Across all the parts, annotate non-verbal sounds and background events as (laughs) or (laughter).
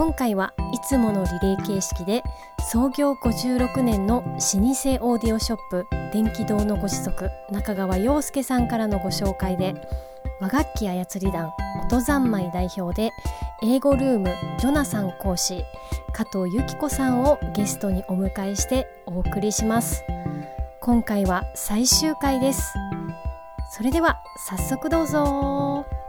今回はいつものリレー形式で創業56年の老舗オーディオショップ電気堂のご子息中川陽介さんからのご紹介で和楽器操り団音三昧代表で英語ルームジョナサン講師加藤由紀子さんをゲストにお迎えしてお送りします。今回は最終回です。それでは早速どうぞ。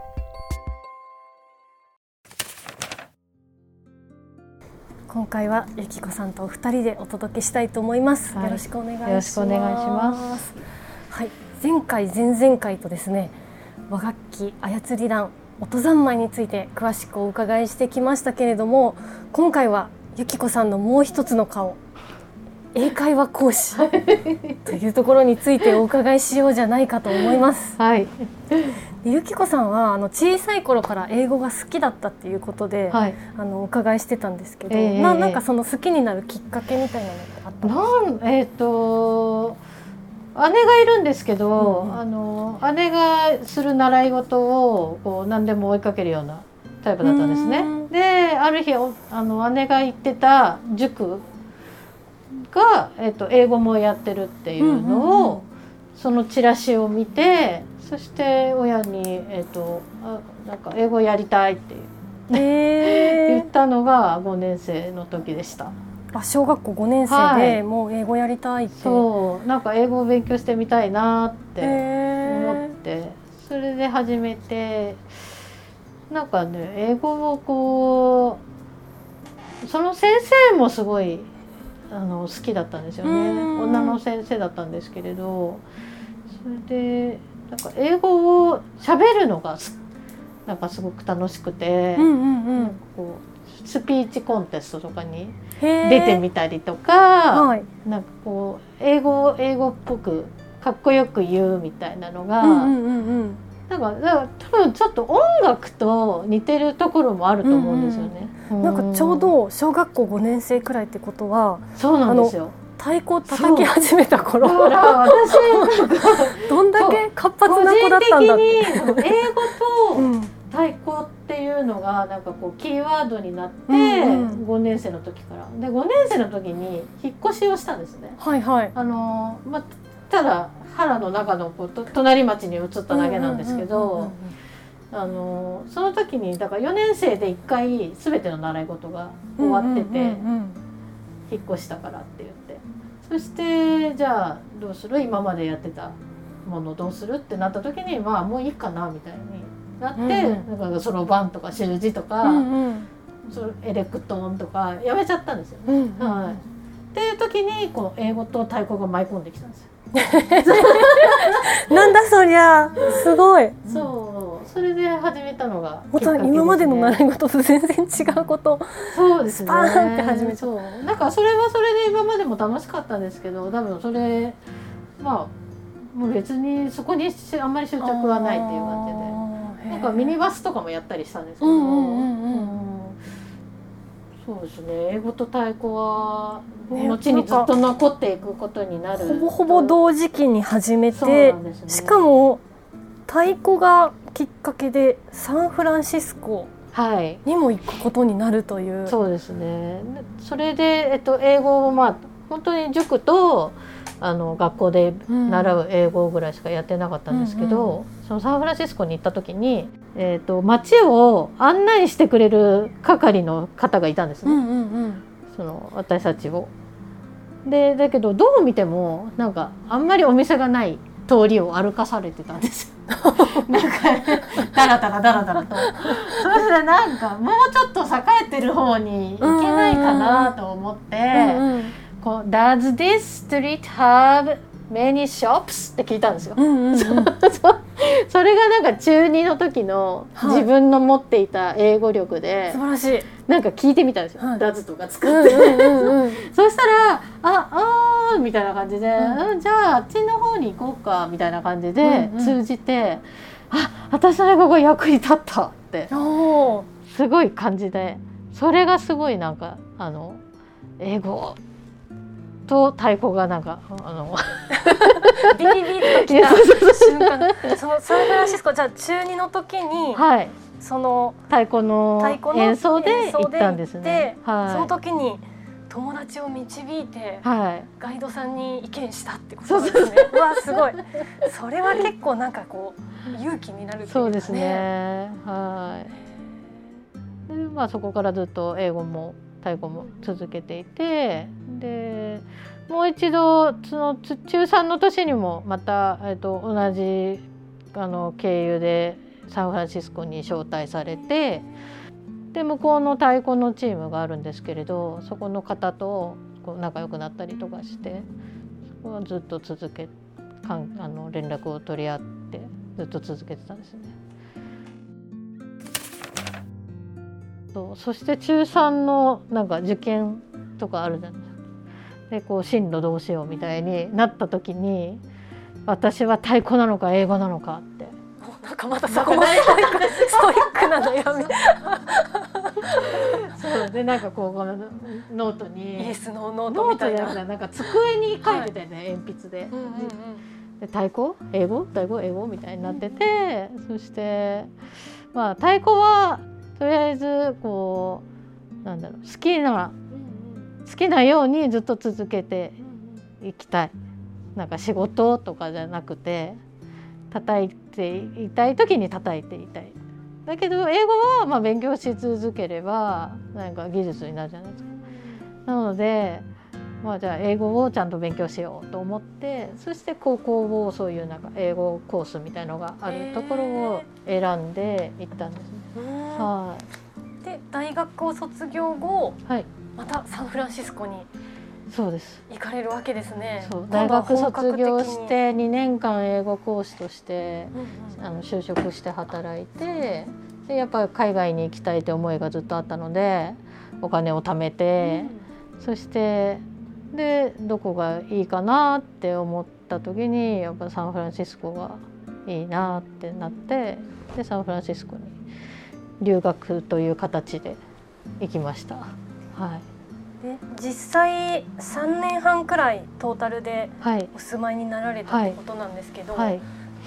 今回はゆきこさんとお二人でお届けしたいと思います、はい、よろしくお願いします。よろしくお願いします。はい。前回前々回とですね和楽器操り団音三昧について詳しくお伺いしてきましたけれども今回はゆきこさんのもう一つの顔英会話講師というところについてお伺いしようじゃないかと思います。はい。ゆきこさんはあの小さい頃から英語が好きだったっていうことで、はい、あのお伺いしてたんですけど、えー、ななんかその好きになるきっかけみたいなのってあったんですか？えっ、ー、と姉がいるんですけど、うん、あの姉がする習い事をこう何でも追いかけるようなタイプだったんですね。である日あの姉が行ってた塾が、えーと、英語もやってるっていうのを、そのチラシを見てそして親に、えーと、あなんか英語やりたいって (laughs) 言ったのが5年生の時でした。あ小学校5年生でもう英語やりたいって、そう。なんか英語を勉強してみたいなって思って。それで始めてなんかね英語をこうその先生もすごいあの好きだったんですよね。女の先生だったんですけれどそれでなんか英語を喋るのがなんかすごく楽しくて、うんうんうん、こうスピーチコンテストとかに出てみたりとか、はい、なんかこう英語英語っぽくかっこよく言うみたいなのが、うんうんうんだから多分ちょっと音楽と似てるところもあると思うんですよね。うんうん、なんかちょうど小学校5年生くらいってことはそうなんですよ。太鼓叩き始めた頃だから私 (laughs) どんだけ活発な子だったんだって英語と太鼓っていうのがなんかこうキーワードになって、うんうん、5年生の時からで5年生の時に引っ越しをしたんですね。はいはい、あのまあただ原の中のこう隣町に移っただけなんですけどあのその時にだから4年生で1回全ての習い事が終わってて、引っ越したからって言って。そしてじゃあどうする？今までやってたものどうする？ってなった時にまあもういいかなみたいになって、うん、だからそろばんとか習字とか、うんうん、そエレクトーンとかやめちゃったんですよね。うんうん、はい、っていう時にこの英語と太鼓が舞い込んできたんですよ。(laughs) なんだそりゃすごい。そう。それで始めたのが、ね、今までの習い事と全然違うこと。そうですね。パーンって始めそう。なんかそれはそれで今までも楽しかったんですけど多分それまあもう別にそこにあんまり執着はないっていう感じで。なんかミニバスとかもやったりしたんですけど、うんうんうんうんそうですね。英語と太鼓は後にずっと残っていくことになる、ほぼほぼ同時期に始めて、ね、しかも太鼓がきっかけでサンフランシスコにも行くことになるという、はい、そうですね。それで、えっと、英語をまあ本当に塾とあの学校で習う英語ぐらいしかやってなかったんですけど、うんうん、そのサンフランシスコに行った時に、えーと、街を案内してくれる係の方がいたんですね、うんうんうん、その私たちを。でだけどどう見てもなんかあんまりお店がない通りを歩かされてたんです (laughs) よ。なんかだらだらだらだらと。そしてなんかもうちょっと栄えてる方に行けないかなと思って。うんうんこう Does this street have many shops? って聞いたんですよ。うんうんうん、(laughs) そそれがなんか中2の時の自分の持っていた英語力で、素晴らしい。なんか聞いてみたんですよ、はい、ダズとか使って、うんうんうんうん、(laughs) そしたら「ああみたいな感じで、うん、じゃああっちの方に行こうかみたいな感じでうんうん。通じて、あ私の英語が役に立ったって。すごい感じでそれがすごいなんかあの英語と太鼓がなんかあの (laughs) ビリビリときた瞬間そのサンフランシスコじゃあ中2の時にはいその太鼓の太鼓の演奏で行ったんですね。そのは時に友達を導いてい、はい、ガイドさんに意見したってことですね。うわすごい。それは結構なんかこう勇気になるうかそうです。ね。はい。で、まあそこからずっと英語も太鼓も続けていて、で、もう一度その中3の年にもまたえっと同じあの経由でサンフランシスコに招待されて。で向こうの太鼓のチームがあるんですけれどそこの方とこう仲良くなったりとかしてそこはずっと続けかんあの連絡を取り合ってずっと続けてたんですね。そうそして中3のなんか受験とかあるじゃないですか。でこう進路どうしようみたいになった時に私は太鼓なのか英語なのかっておなんかまたそこもストイックストイックな悩み。そうでなんかこうこのノートにイエスノーノートみたいな。なんか机に書いててね、鉛筆で。うんうんうんで太鼓？英語？太鼓？英語？みたいになってて、そしてまあ太鼓はとりあえずこうなんだろう好きな好きなようにずっと続けていきたい。なんか仕事とかじゃなくて叩いていたい時に叩いていたい。だけど英語はまあ勉強し続ければなんか技術になるじゃないですか。なのでまあじゃあ英語をちゃんと勉強しようと思ってそして高校をそういうなんか英語コースみたいのがあるところを選んで行ったんですね。うんはで大学を卒業後い、はい、またサンフランシスコにそうです。行かれるわけですね。大学卒業して2年間英語講師としてうんうんあの就職して働いてでやっぱり海外に行きたいって思いがずっとあったのでお金を貯めて、そしてでどこがいいかなって思った時にやっぱサンフランシスコがいいなってなってでサンフランシスコに留学という形で行きました。はい、で実際3年半くらいトータルではい。お住まいになられたってことなんですけど、はい、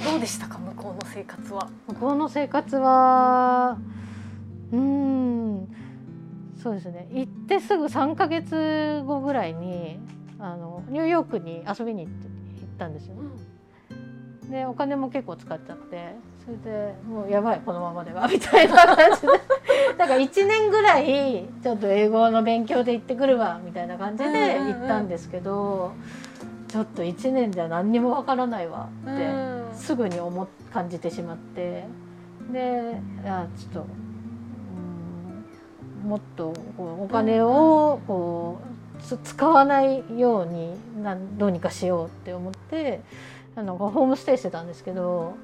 どうでしたか？向こうの生活は。向こうの生活はうーんそうですね。行ってすぐ3ヶ月後ぐらいにあのニューヨークに遊びに行って行ったんですよね。でお金も結構使っちゃってそれでもうやばいこのままでは。(laughs) みたいな感じで。だから1年ぐらいちょっと英語の勉強で行ってくるわみたいな感じで行ったんですけど、ちょっと1年じゃ何にもわからないわって。すぐに思っ感じてしまって。でいやちょっとうんもっとこうお金をこうつ使わないようになんどうにかしようって思ってあのホームステイしてたんですけど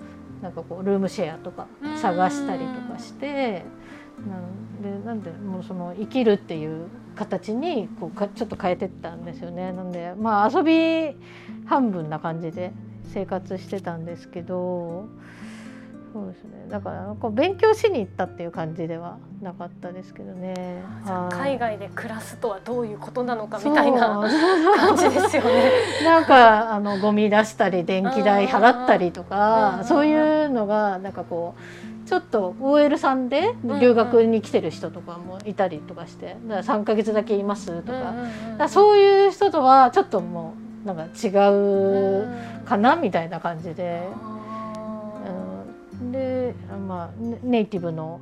なんかこうルームシェアとか探したりとかしてなんでなんでもうその生きるっていう形にこうかちょっと変えてったんですよね。なんでまあ遊び半分な感じで生活してたんですけどそうですね。だからこう勉強しに行ったっていう感じではなかったですけどね。海外で暮らすとはどういうことなのかみたいな感じですよね。なんかあのゴミ出したり電気代払ったりとうんかうんそういうのがなんかこうちょっと OL さんで留学に来てる人とかもいたりとかしてだから3ヶ月だけいますとか,、だからそういう人とはちょっともうなんか違うかなみたいな感じで。うんでまあネネイティブの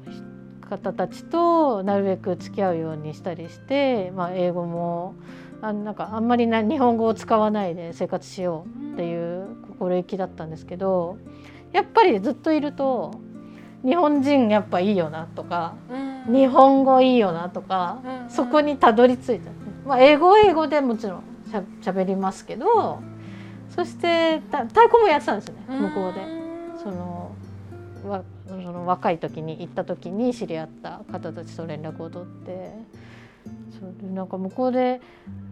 方たちとなるべく付き合うようにしたりして、まあ、英語もあなんかあんまりな日本語を使わないで生活しようっていう心意気だったんですけどやっぱりずっといると日本人やっぱいいよなとか日本語いいよなとかそこにたどり着いた、まあ、英語は英語でもちろんしゃしゃべりますけどそしてた太鼓もやってたんですよね向こうで。そのわその若い時に行った時に知り合った方たちと連絡を取ってそうでなんか向こうで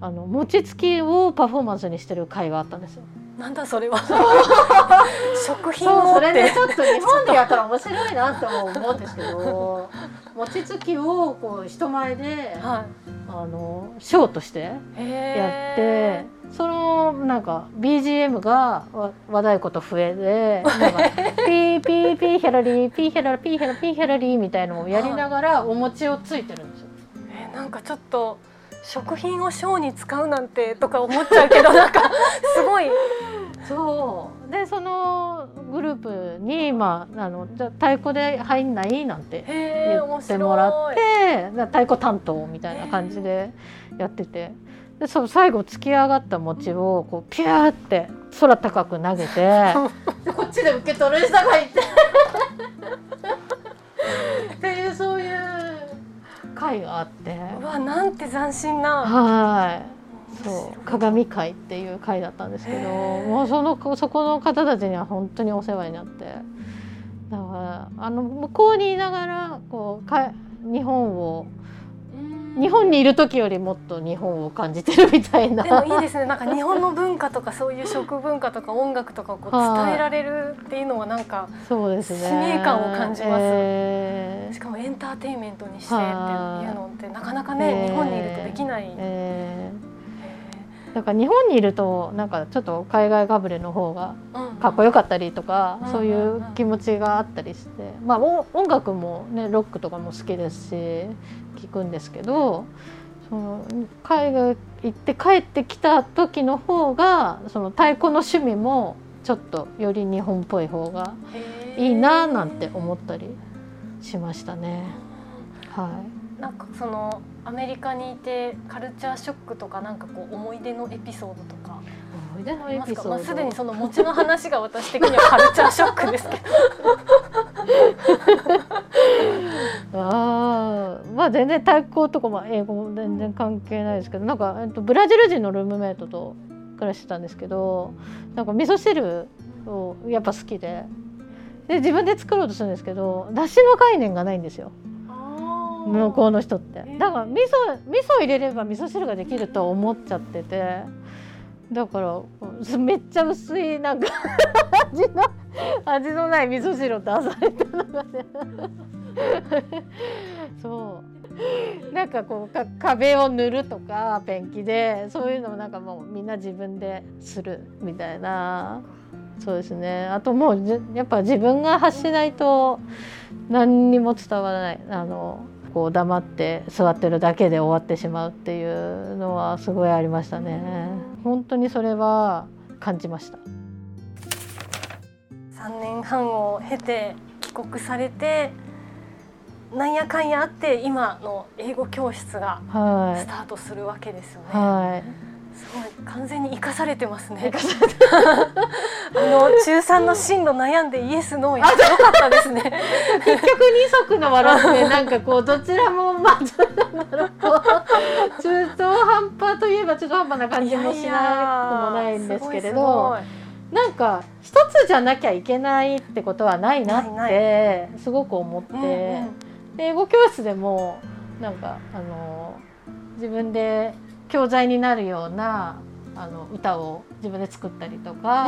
あの餅つきをパフォーマンスにしてる会があったんですよ。なんだそれは。(laughs) 食品をって。それでちょっと日本でやったら面白いなって思うんですけど (laughs) 餅つきをこう人前ではあのショーとしてやっててそのなんか BGM がわ和太鼓と笛でなんかピーピーピーヒャラリーピーヒャララピーヒャラピーヒャラリーみたいのをやりながらお餅をついてるんですよ。えーなんかちょっと食品をショーに使うなんてとか思っちゃうけどなんか (laughs) すごい。そう。でそのグループに、まあ、あのじゃあ太鼓で入んないなんて言面ってもらって太鼓担当みたいな感じでやっててでそう最後突き上がった餅をこうピューって空高く投げて。で (laughs) こっちで受け取る人がいて。(laughs) っていうそういう会があって。うわなんて斬新な。はい。そう。鏡会っていう会だったんですけどもうそのそこの方たちには本当にお世話になって。だからあの向こうにいながらこうか日本を日本にいる時よりもっと日本を感じてるみたいな。でもいいですね。なんか日本の文化とかそういう食文化とか音楽とかをこうはい伝えられるっていうのはなんかそうですね。使命感を感じます。えーしかもエンターテインメントにしてっていうのってなかなかね、へー日本にいるとできない、えーだから日本にいるとなんかちょっと海外かぶれの方がかっこよかったりとか、うん。そういう気持ちがあったりして、まあお音楽もねロックとかも好きですし聞くんですけどその海外行って帰ってきた時の方がその太鼓の趣味もちょっとより日本っぽい方がいいななんて思ったりしましたね。はい。なんかそのアメリカにいてカルチャーショックとかなんかこう思い出のエピソードとか思い出のエピソード、まあ、すでにその餅の話が私的にはカルチャーショックですけど。(laughs) あーまあ全然太鼓とかも英語も全然関係ないですけどなんか、えっと、ブラジル人のルームメイトと暮らしてたんですけどなんか味噌汁をやっぱ好きで。で自分で作ろうとするんですけどだしの概念がないんですよ向こうの人って。だから味噌味噌入れれば味噌汁ができると思っちゃってて。だからめっちゃ薄いなんか (laughs) 味の味のない味噌汁を出されたのがね。(laughs) そう。なんかこうか壁を塗るとかペンキでそういうのもなんかもうみんな自分でするみたいな。そうですね。あともうじやっぱ自分が発しないと何にも伝わらない。あのこう黙って座ってるだけで終わってしまうっていうのはすごいありましたね。本当にそれは感じました。3年半を経て帰国されてなんやかんやあって今の英語教室がはスタートするわけですよね。いはいすごい完全に生かされてますね。あの中3の進路悩んでイエスノーやってよかったですね。結局二足のわらじでなんかこうどちらもまあなんだろうこう中途半端といえば中途半端な感じもしなくもないんですけれどなんか一つじゃなきゃいけないってことはないなってすごく思って、英語教室でもなんかあの自分で教材になるようなあの歌を自分で作ったりとか、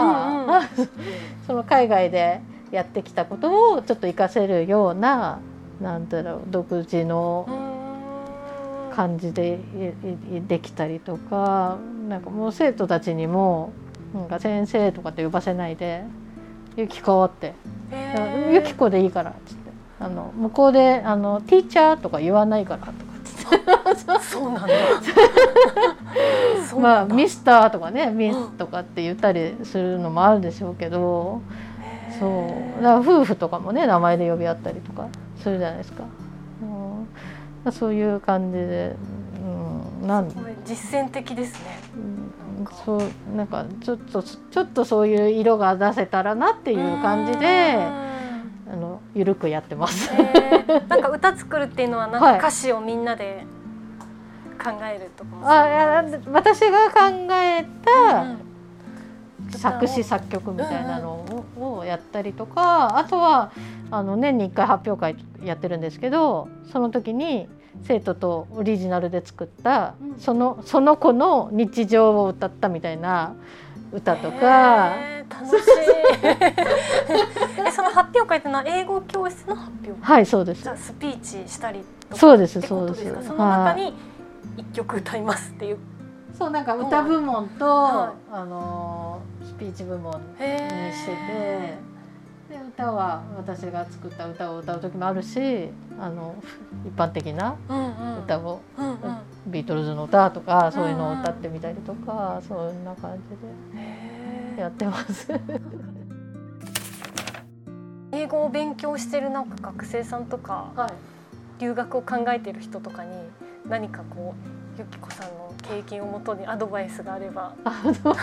うんうん。(laughs) その海外でやってきたことをちょっと活かせるようななんだろう独自のうん。感じでできたりとかなんかもう生徒たちにもなんか先生とかって呼ばせないで「ゆきこ」って。へー「ゆきこでいいから」っつって。あの向こうであの「ティーチャー」とか言わないからとかっつってそうなんだ。そうまあなんだミスターとかねミスとかって言ったりするのもあるでしょうけどそうだから夫婦とかもね名前で呼び合ったりとかするじゃないですか。うん、そういう感じで、うん、なん実践的ですね。うんそうなんかちょっとちょっとそういう色が出せたらなっていう感じであのゆるくやってます。へーなんか歌作るっていうのはなんかはい歌詞をみんなで考えるとかも。あ私が考えた、うん作詞作曲みたいなのを,、をやったりとかあとはあの年に1回発表会やってるんですけどその時に生徒とオリジナルで作った、うん。そのその子の日常を歌ったみたいな歌とか、楽しい。(laughs) えその発表会ってのは英語教室の発表はいそうです。じゃあスピーチしたりとかそうですそうです。か？その中に一曲歌いますっていう。そうなんか歌部門と、はあのスピーチ部門にへしてて。で歌は私が作った歌を歌う時もあるしあの一般的なうんうん。歌を、うんうん。ビートルズの歌とかそういうのを歌ってみたりとか、そんな感じでやってます。(laughs) 英語を勉強してるなんか学生さんとかはい。留学を考えてる人とかに何かこうゆきこさんの経験をもとにアドバイスがあればあの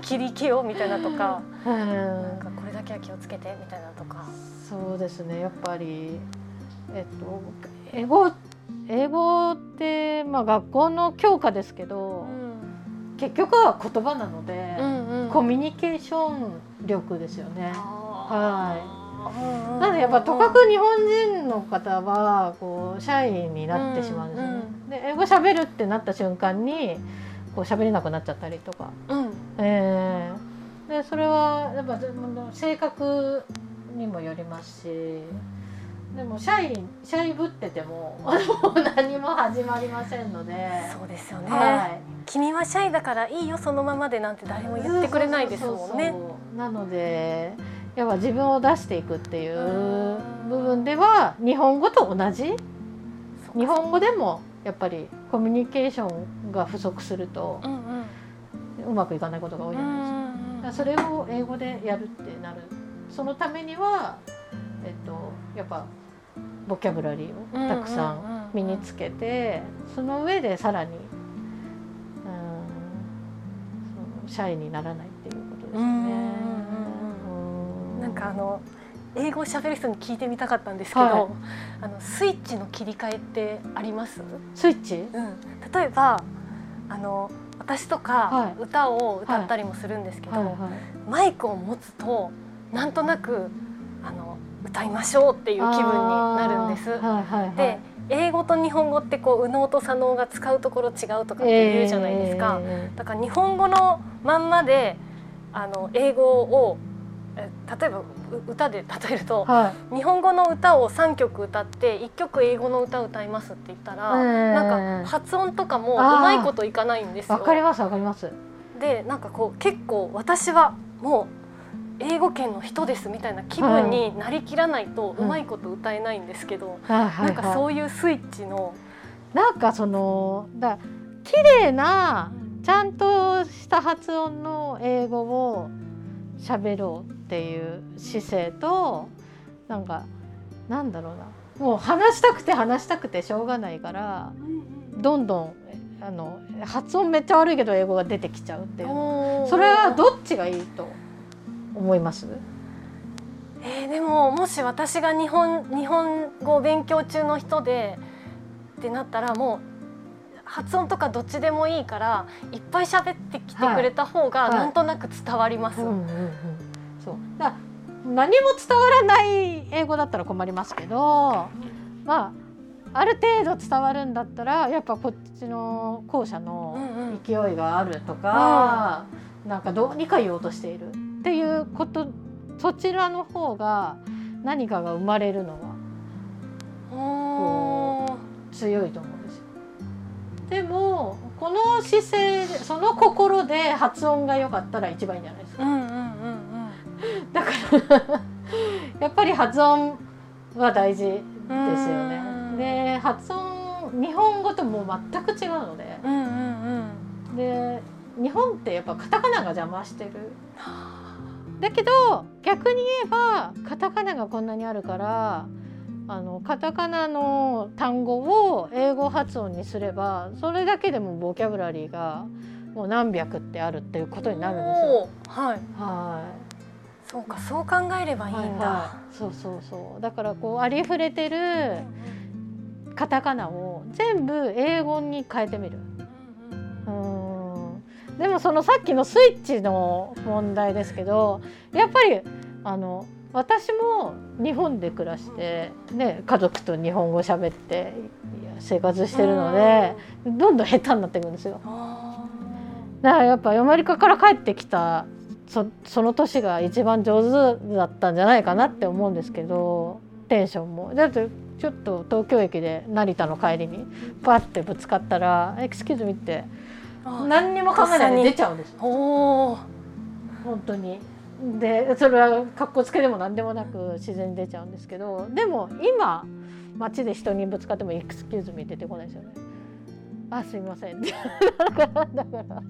切り気をみたいなとかうん。なんかこれだけは気をつけてみたいなとか。そうですね。やっぱりえっと英語英語ってまあ学校の教科ですけど、結局は言葉なので、うんうん。コミュニケーション力ですよね。はいなのでやっぱとかく日本人の方はこうシャイになってしまうんですよね。うんで英語喋るってなった瞬間にこう喋れなくなっちゃったりとか、うん。えーでそれはやっぱ性格にもよりますし。でもシャイシャイぶってても何も始まりませんので。そうですよね、はい。君はシャイだからいいよそのままでなんて誰も言ってくれないですもんね。なのでやっぱ自分を出していくっていう部分では日本語と同じ？日本語でもやっぱりコミュニケーションが不足するとうまくいかないことが多いじゃないですか。それを英語でやるってなる。そのためには、えっと、やっぱボキャブラリーをたくさん身につけてその上でさらに、うん、そのシャイにならないっていうことですよね。かあの英語を喋る人に聞いてみたかったんですけど、はい。あのスイッチの切り替えってあります？スイッチ？うん、例えばあの私とはかい。歌を歌ったりもするんですけど、マイクを持つとなんとなくあの歌いましょうっていう気分になるんです。で英語と日本語ってこう右脳と左脳が使うところ違うとかって言うじゃないですか。えだから日本語のまんまであの英語をえ例えばう歌で例えるとーはい日本語の歌を3曲歌って1曲英語の歌を歌いますって言ったら、えーなんか発音とかもうまいこといかないんですよ。わかりますわかります。でなんかこう結構私はもう英語圏の人ですみたいな気分になりきらないとうまいこと歌えないんですけど、はいはいなんかそはういうスイッチの、い。なんかそのだ綺麗なちゃんとした発音の英語を喋ろうっていう姿勢となんかなんだろうな。もう話したくて話したくてしょうがないからどんどんあの発音めっちゃ悪いけど英語が出てきちゃうっていう。それはどっちがいいと思います？えーでももし私が日本日本語を勉強中の人でってなったらもう発音とかどっちでもいいからいっぱい喋ってきてくれた方がはい。なんとなく伝わります。うんうんうん、そうだ何も伝わらない英語だったら困りますけどまあある程度伝わるんだったらやっぱこっちの後者のうんうん勢いがあるとか、なんかどうにか言おうとしているっていうことそちらの方が何かが生まれるのは強いと思うんですよ。でもこの姿勢でその心で発音が良かったら一番いいんじゃないですか。うんうんうんうんだから (laughs) やっぱり発音は大事ですようね。んで発音日本語ともう全く違うのでうんうんうんで日本ってやっぱカタカナが邪魔してる。だけど逆に言えばカタカナがこんなにあるからあのカタカナの単語を英語発音にすればそれだけでもボキャブラリーがもう何百ってあるっていうことになるんですよ。はいはいそうかそう考えればいいんだ。はいはい。そうそうそう。だからこうありふれてるカタカナを全部英語に変えてみる。うんでもそのさっきのスイッチの問題ですけどやっぱりあの私も日本で暮らして、ね、家族と日本語喋って生活してるので、どんどん下手になっていくんですよ。あだからやっぱアメリカから帰ってきたそその年が一番上手だったんじゃないかなって思うんですけどテンションもだってちょっと東京駅で成田の帰りにパッてぶつかったら「エクスキューズミ」ってー何にも考えないで出ちゃうんですおー本当に。でそれは格好つけでも何でもなく自然に出ちゃうんですけどでも今街で人にぶつかっても「エクスキューズミ」出てこないですよね。あすいませんってだからだから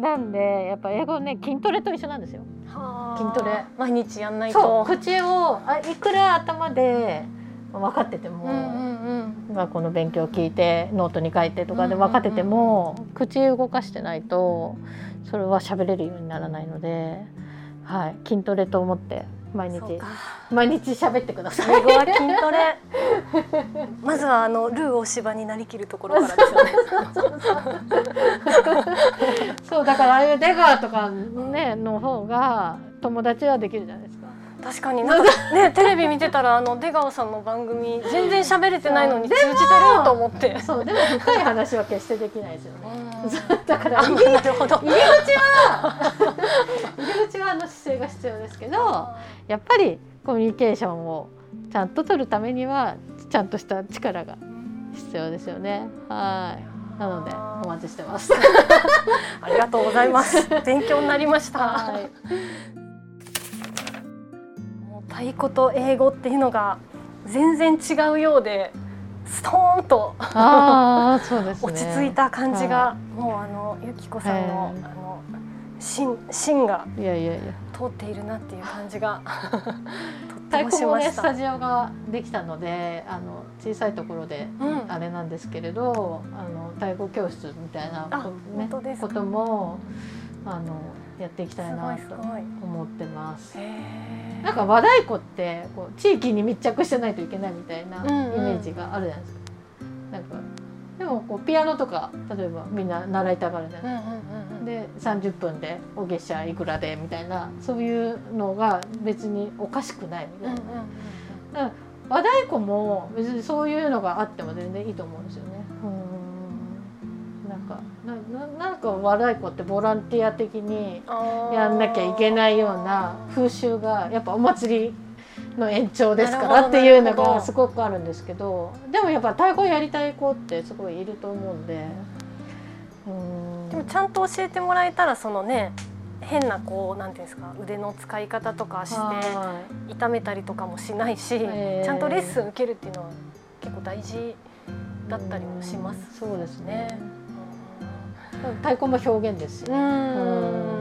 なんでやっぱ英語ね筋トレと一緒なんですよ。筋トレ。毎日やんないと。口をあいくら頭で分かってても、うんうんうん。学校の勉強を聞いてノートに書いてとかで分かってても、口動かしてないとそれは喋れるようにならないので、はい、筋トレと思って毎日毎日喋ってください。英語は筋トレ (laughs) まずはあのルー大芝になりきるところからですよねそうだからああいう出川とかねの方が友達はできるじゃないですか。確かに。なんかねテレビ見てたらあの出川さんの番組全然喋れてないのに通じてると思って。そう。でも深い話は決してできないですよね。だから入り口は入り口はあの姿勢が必要ですけどやっぱりコミュニケーションをちゃんと取るためにはちゃんとした力が必要ですよね。はい。なのでお待ちしてます。(laughs) ありがとうございます。勉強になりました。はいもう太鼓と英語っていうのが全然違うようでストーンと (laughs) ね。落ち着いた感じが、もうあのゆきこさんの、ええあの芯芯がいやいやいや。通っているなっていう感じが (laughs) とって太も鼓もねスしました。タジオができたのであの小さいところでうんあれなんですけれど、あの太鼓教室みたいなあこ,、本当ですかこともあのやっていきたいなと思ってます。なんか和太鼓ってこう地域に密着してないといけないみたいなイうんうん。メージがあるじゃないですか。なんかでもこうピアノとか例えばみんな習いたがるじゃないですか。うんうんうんうん。で30分でお月謝いくらでみたいなそういうのが別におかしくないみたいな、だから和太鼓も別にそういうのがあっても全然いいと思うんですよね。うんなんかなななんか和太鼓ってボランティア的にやんなきゃいけないような風習がやっぱお祭りの延長ですからっていうのがすごくあるんですけどでもやっぱ太鼓やりたい子ってすごいいると思うんで。うん。でもちゃんと教えてもらえたらそのね変なこうなんていうんですか腕の使い方とかしては痛めたりとかもしないし、えー。ちゃんとレッスン受けるっていうのは結構大事だったりもしますうん。そうですね。ね。太鼓も表現ですね。ん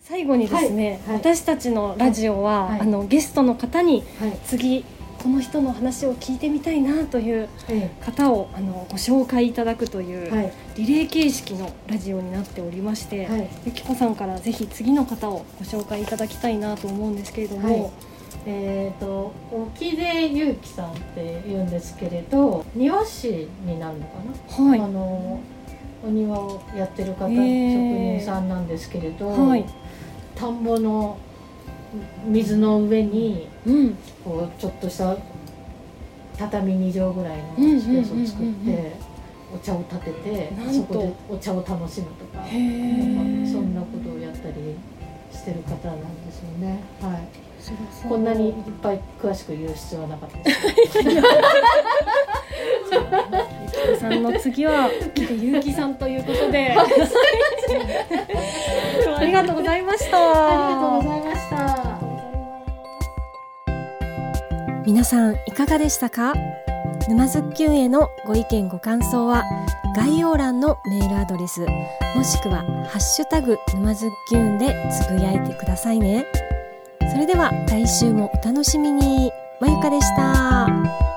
最後にですね、はいはい私たちのラジオは、はいあのゲストの方にはい。次この人の話を聞いてみたいなというえ方をあのご紹介いただくという、はい。リレー形式のラジオになっておりまして、はい。ゆきこさんからぜひ次の方をご紹介いただきたいなと思うんですけれども、はいえっ、と沖出祐樹さんって言うんですけれど、庭師になるのかな？はい、あのお庭をやってる方、へー。職人さんなんですけれど、はい。田んぼの水の上にうん、こうちょっとした畳2畳ぐらいのうんスペースを作ってお茶を立ててそこでお茶を楽しむとかそんなことをやったりしてる方なんですよね。はい。ここんなにいっぱい詳しく言う必要はなかったです。ゆきこさんの次はゆうきさんということで。(laughs) ありがとうございました。ありがとうございました。皆さんいかがでしたか？沼津きゅんへのご意見ご感想は概要欄のメールアドレスもしくは「ハッシュタグ沼津きゅん」でつぶやいてくださいねそれでは来週もお楽しみに。まゆかでした。